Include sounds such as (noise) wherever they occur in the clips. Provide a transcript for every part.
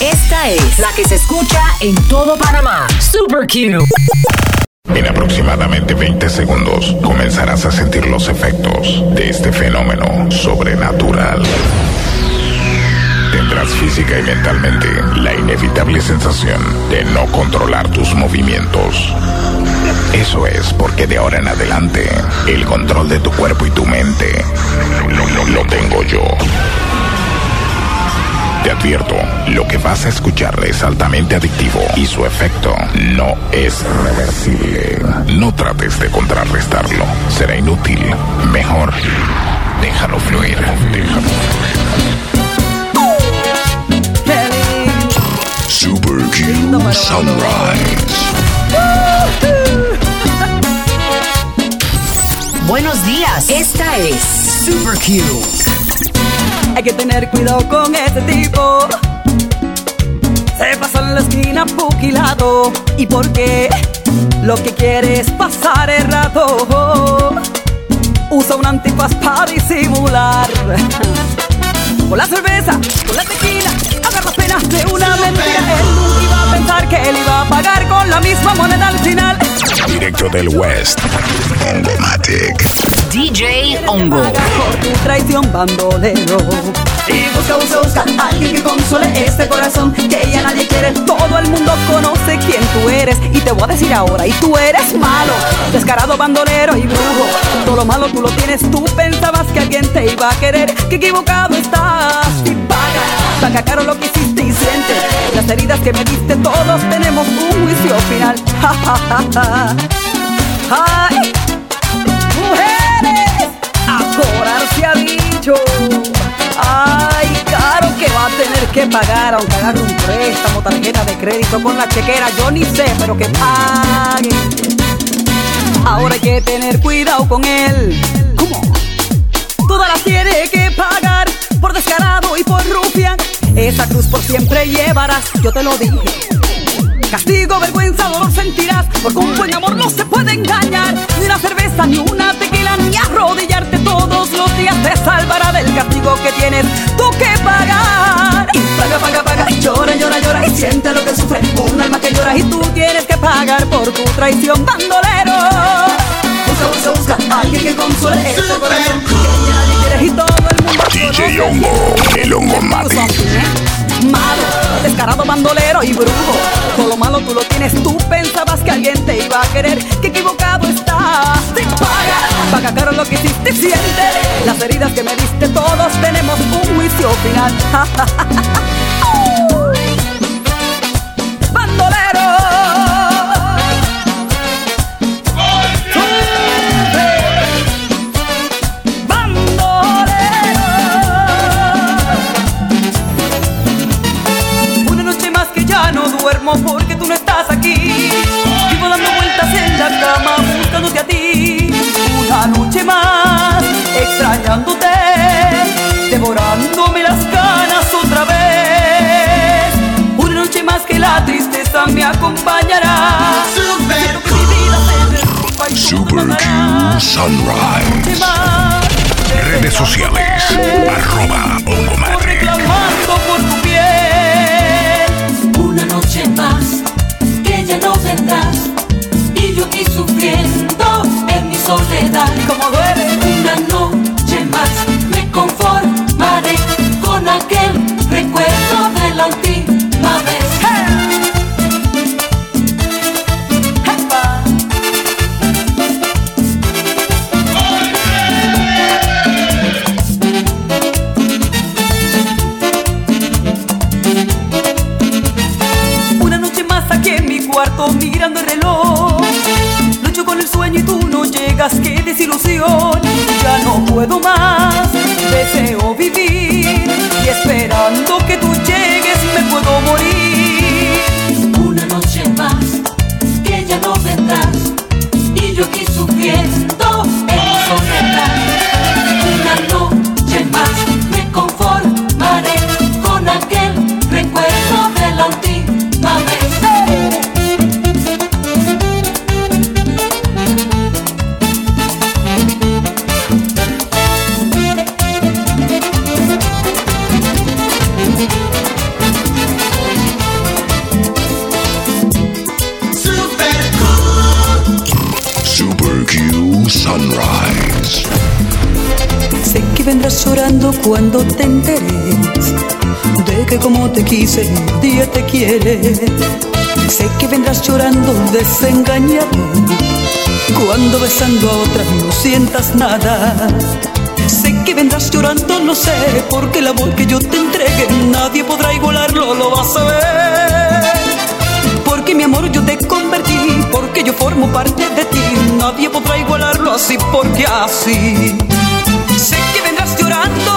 Esta es la que se escucha en todo Panamá. Super Q. En aproximadamente 20 segundos comenzarás a sentir los efectos de este fenómeno sobrenatural. Tendrás física y mentalmente la inevitable sensación de no controlar tus movimientos. Eso es porque de ahora en adelante el control de tu cuerpo y tu mente lo, lo- lo tengo yo. Te advierto, lo que vas a escuchar es altamente adictivo y su efecto no es reversible. No trates de contrarrestarlo, será inútil. Mejor, déjalo fluir. Déjalo Super Q Sunrise. Buenos días. Esta es Super Q. Hay que tener cuidado con ese tipo. Se pasa en la esquina puquilado. ¿Y por qué? Lo que quiere es pasar el rato. Usa un antifaz para disimular. Con la cerveza, con la tequila, agarra penas de una mentira. Él iba a pensar que él iba a pagar con la misma moneda. Directo del West. Ongomatic. DJ Ongo. por tu traición bandolero Y busca, busca, busca a alguien que console este corazón Que ya nadie quiere Todo el mundo conoce quién tú eres Y te voy a decir ahora, y tú eres malo Descarado bandolero y brujo Todo lo malo tú lo tienes Tú pensabas que alguien te iba a querer Que equivocado estás Y paga, caro lo que hiciste y sientes Las heridas que me diste Todos tenemos un juicio final (laughs) Ja, ja, ja. Ay, mujeres, a cobrar se ha dicho. Ay, caro que va a tener que pagar, aunque agarre un préstamo, tarjeta de crédito con la chequera, yo ni sé, pero que pague. Ahora hay que tener cuidado con él. ¿Cómo? Todas las tiene que pagar por descarado y por rufián. Esa cruz por siempre llevarás, yo te lo dije. Castigo, vergüenza, dolor sentirás Porque un buen amor no se puede engañar. Ni una cerveza, ni una tequila Ni arrodillarte todos los días Te salvará del castigo que tienes tú que pagar. Y paga, paga, paga llora, llora, llora Y siente lo que sufre. Un alma que llora Y tú tienes que pagar por tu traición Bandolero. Busca, busca, busca Alguien que consuele este corazón Conoce Hongo, el Hongomatic. Malo, descarado bandolero y brujo. Todo lo malo tú lo tienes, tú pensabas que alguien te iba a querer, que equivocado estás. Te paga, paga caro lo que hiciste siente. Las heridas que me diste, todos tenemos un juicio final. (laughs) Bandolero. Extrañándote, devorándome las ganas otra vez. Una noche más que la tristeza me acompañará. Siento que mi vida se derrumba y tú Super. Q Sunrise. Redes sociales. Arroba por tu piel. Una noche más que ya no vendrás y yo aquí sufriendo en mi soledad. Sé que vendrás llorando cuando te enteres de que como te quise, un día te quiere. Sé que vendrás llorando desengañado cuando besando a otra no sientas nada. Sé que vendrás llorando, no sé, porque el amor que yo te entregue nadie podrá igualarlo, lo vas a ver que mi amor yo te convertí, porque yo formo parte de ti, nadie podrá igualarlo así porque así. Sé que vendrás llorando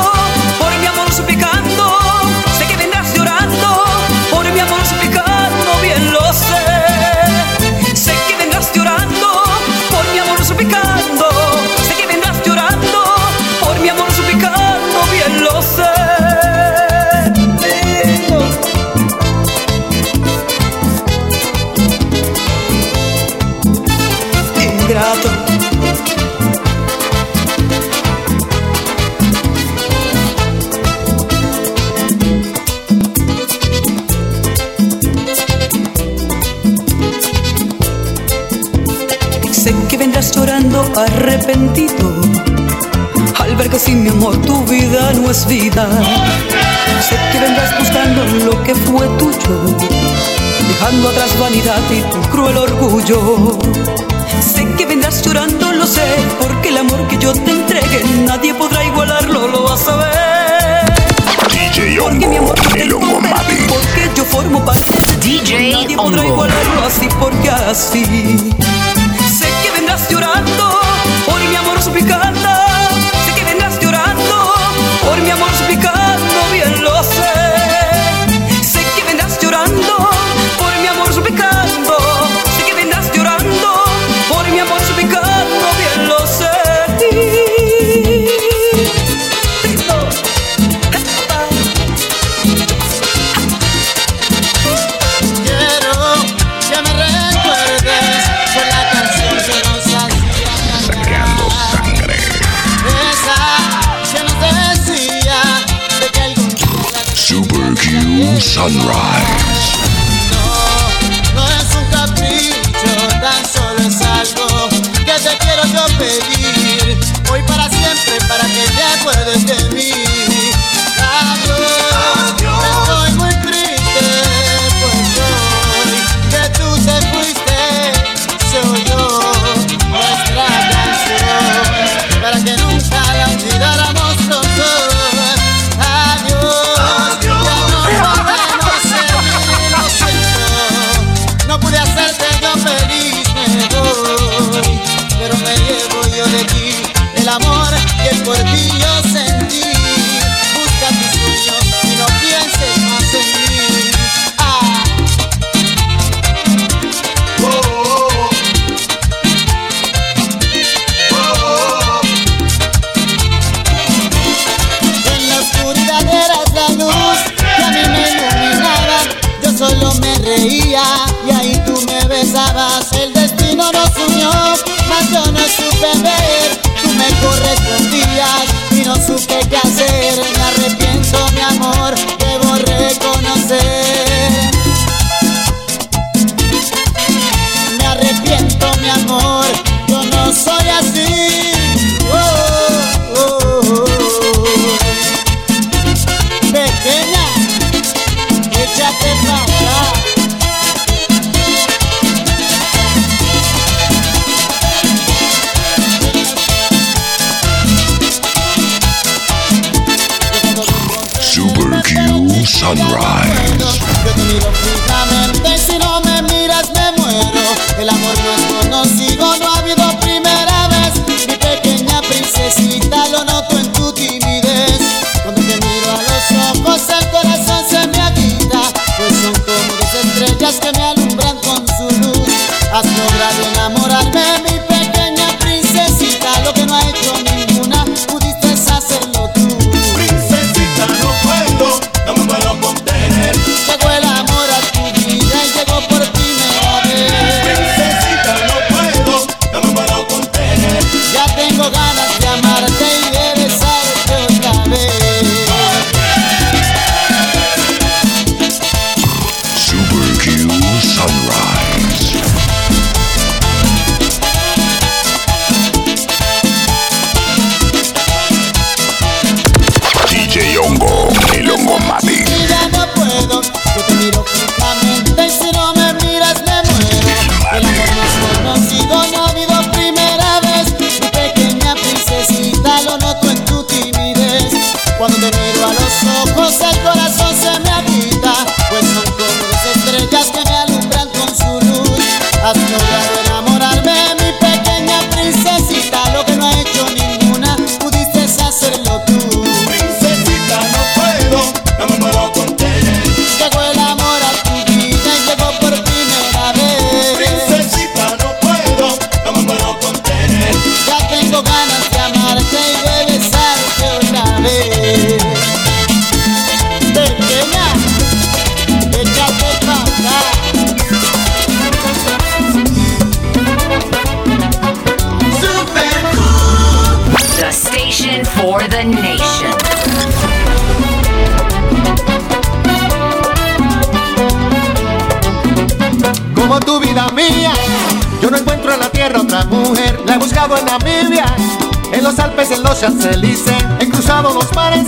arrepentido al ver que sin mi amor tu vida no es vida. Sé que vendrás buscando lo que fue tuyo, dejando atrás vanidad y tu cruel orgullo. Sé que vendrás llorando, lo sé, porque el amor que yo te entregue nadie podrá igualarlo, lo vas a ver. DJ Hongo, porque mi amor te porque yo formo parte de DJ nadie podrá igualarlo así porque así. no supe qué hacer. En los Alpes, en los Champs-Élysées. He cruzado los mares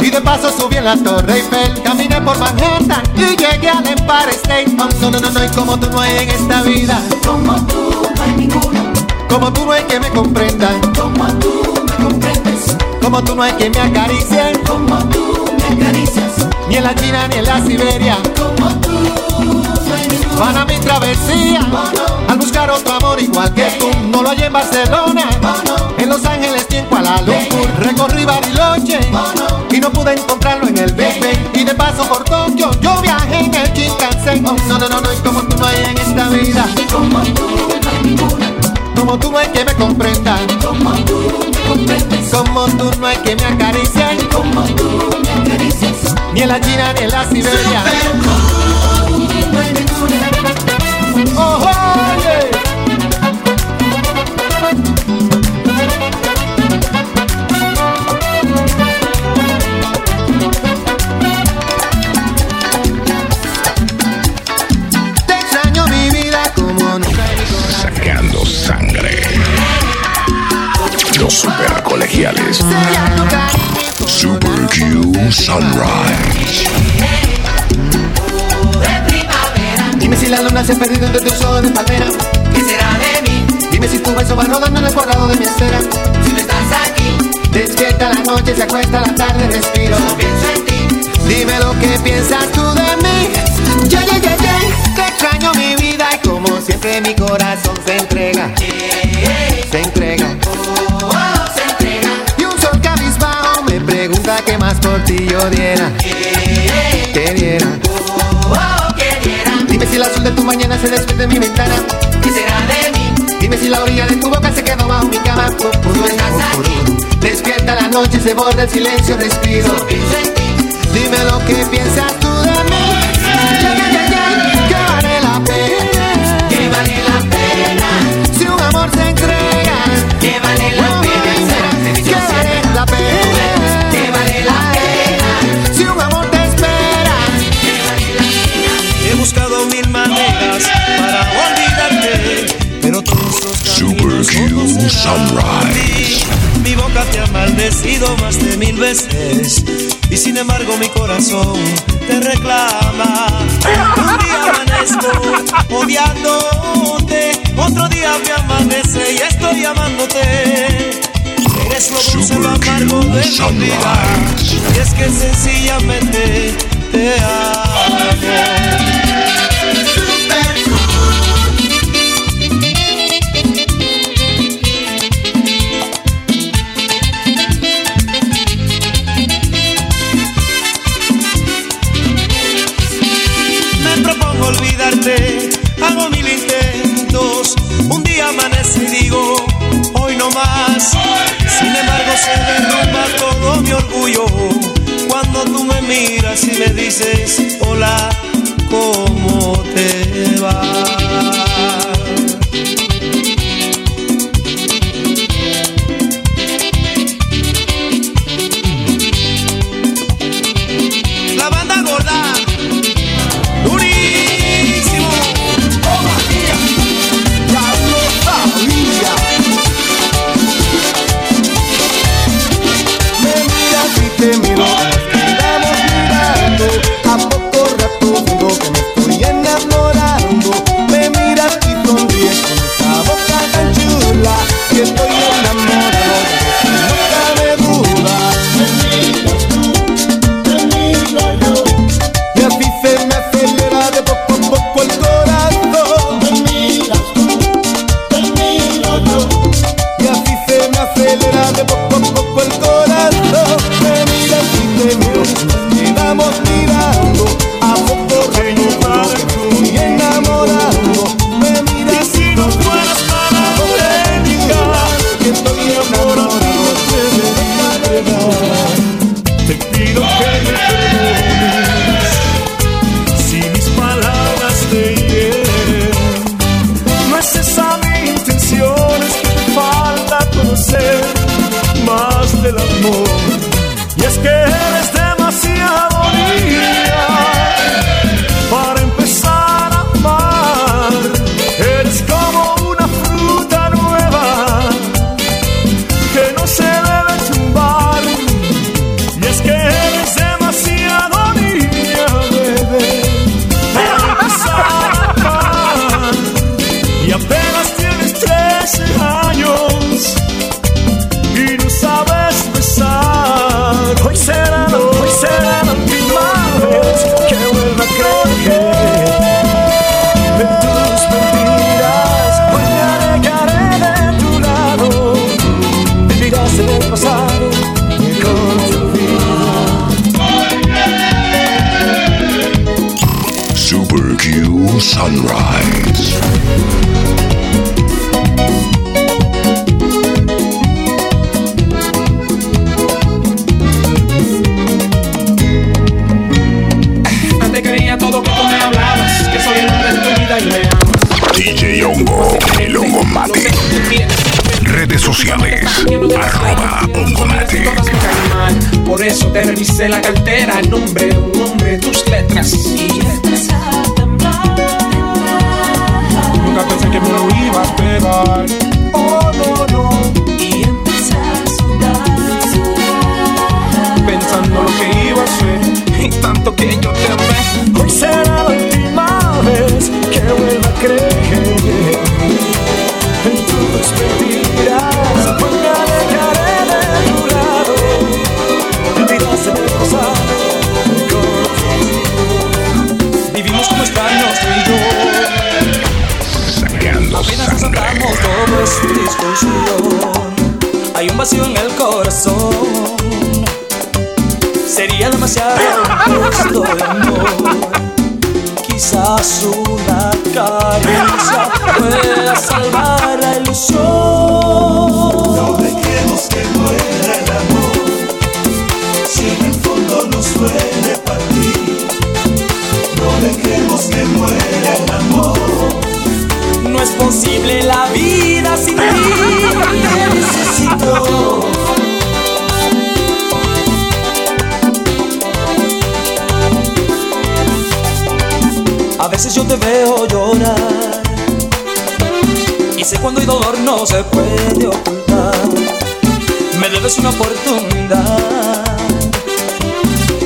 y de paso subí en la Torre Eiffel. Caminé por Manhattan y llegué al Empire State. Oh, no, no, no, no, y como tú no hay en esta vida. Como tú no hay ninguno, Como tú no hay que me comprenda. como tú me comprendes, Como tú no hay que me acaricie. como tú me acaricias, Ni en la China ni en la Siberia. como tú no hay ninguno. Van a mi travesía al buscar otro amor igual que tú. No lo hallé en Barcelona, en Los Ángeles ni en Kuala Lumpur. Recorrí Bariloche y no pude encontrarlo en el Ben. Y de paso por Tokio yo viajé en el Shinkansen. No, no, no, no, y como tú no hay en esta vida. Como tú no hay Como tú no hay que me comprenda. como tú me comprendes, Como tú no hay que me acaricie. como tú me acaricias, Ni en la China ni en la Siberia. Cariño. Super Q Sunrise. Dime si la luna se ha perdido entre tus ojos de palmera. ¿Qué será de mí Dime si tu beso va rodando en el cuadrado de mi acera. si no estás aquí? Despierta la noche, se acuesta la tarde, respiro. No pienso en ti, Dime lo que piensas tú de mí. Yeah, yeah, yeah, yeah. Te extraño mi vida y como siempre mi corazón. Se por ti yo diera. Que diera. oh, que diera. Dime si el azul de tu mañana se despide en mi ventana. ¿Qué será de mí Dime si la orilla de tu boca se quedó bajo mi cama. no estás aquí? Despierta la noche, se borra el silencio, respiro. No pienso en ti, sin embargo mi corazón te reclama. Un día amanezco odiándote, otro día me amanece y estoy amándote. Eres lo dulce, lo amargo de mi vida y es que sencillamente te amo. Hoy no más. Sin embargo, se derrumba todo mi orgullo. Cuando tú me miras y me dices, hola, ¿cómo te va? Hongo, el Hongo Mate. Redes sociales, arroba Hongo Mate. Todas me caen mal, Por eso te revisé la cartera, nombre, un nombre, tus letras. Nunca pensé que me lo iba a pegar. Oh, no, no. Pensando lo que iba a hacer y tanto que yo te amé. Discusión. Hay un vacío en el corazón. Sería demasiado impuesto de amor. Quizás una caricia pueda salvar la ilusión. No dejemos que muera el amor. Si en el fondo nos duele partir. No dejemos que muera el amor. No es posible la vida sin ti. A veces yo te veo llorar y sé cuando hay dolor no se puede ocultar. Me debes una oportunidad.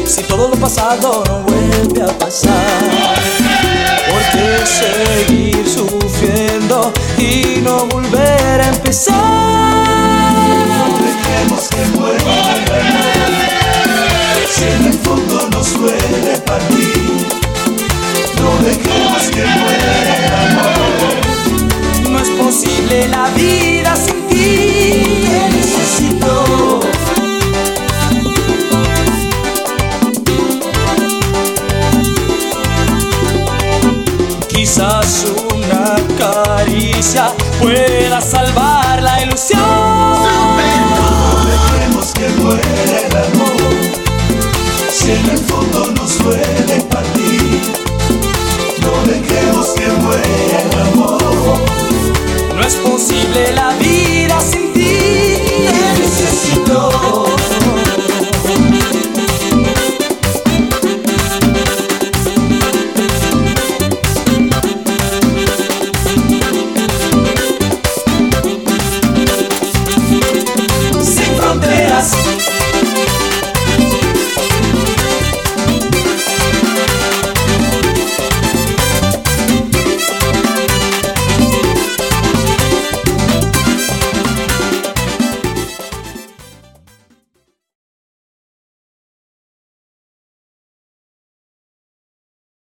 Si todo lo pasado no vuelve a pasar, ¿por qué seguir sufriendo y no volver a empezar? No dejemos que muera. Si en el fondo nos duele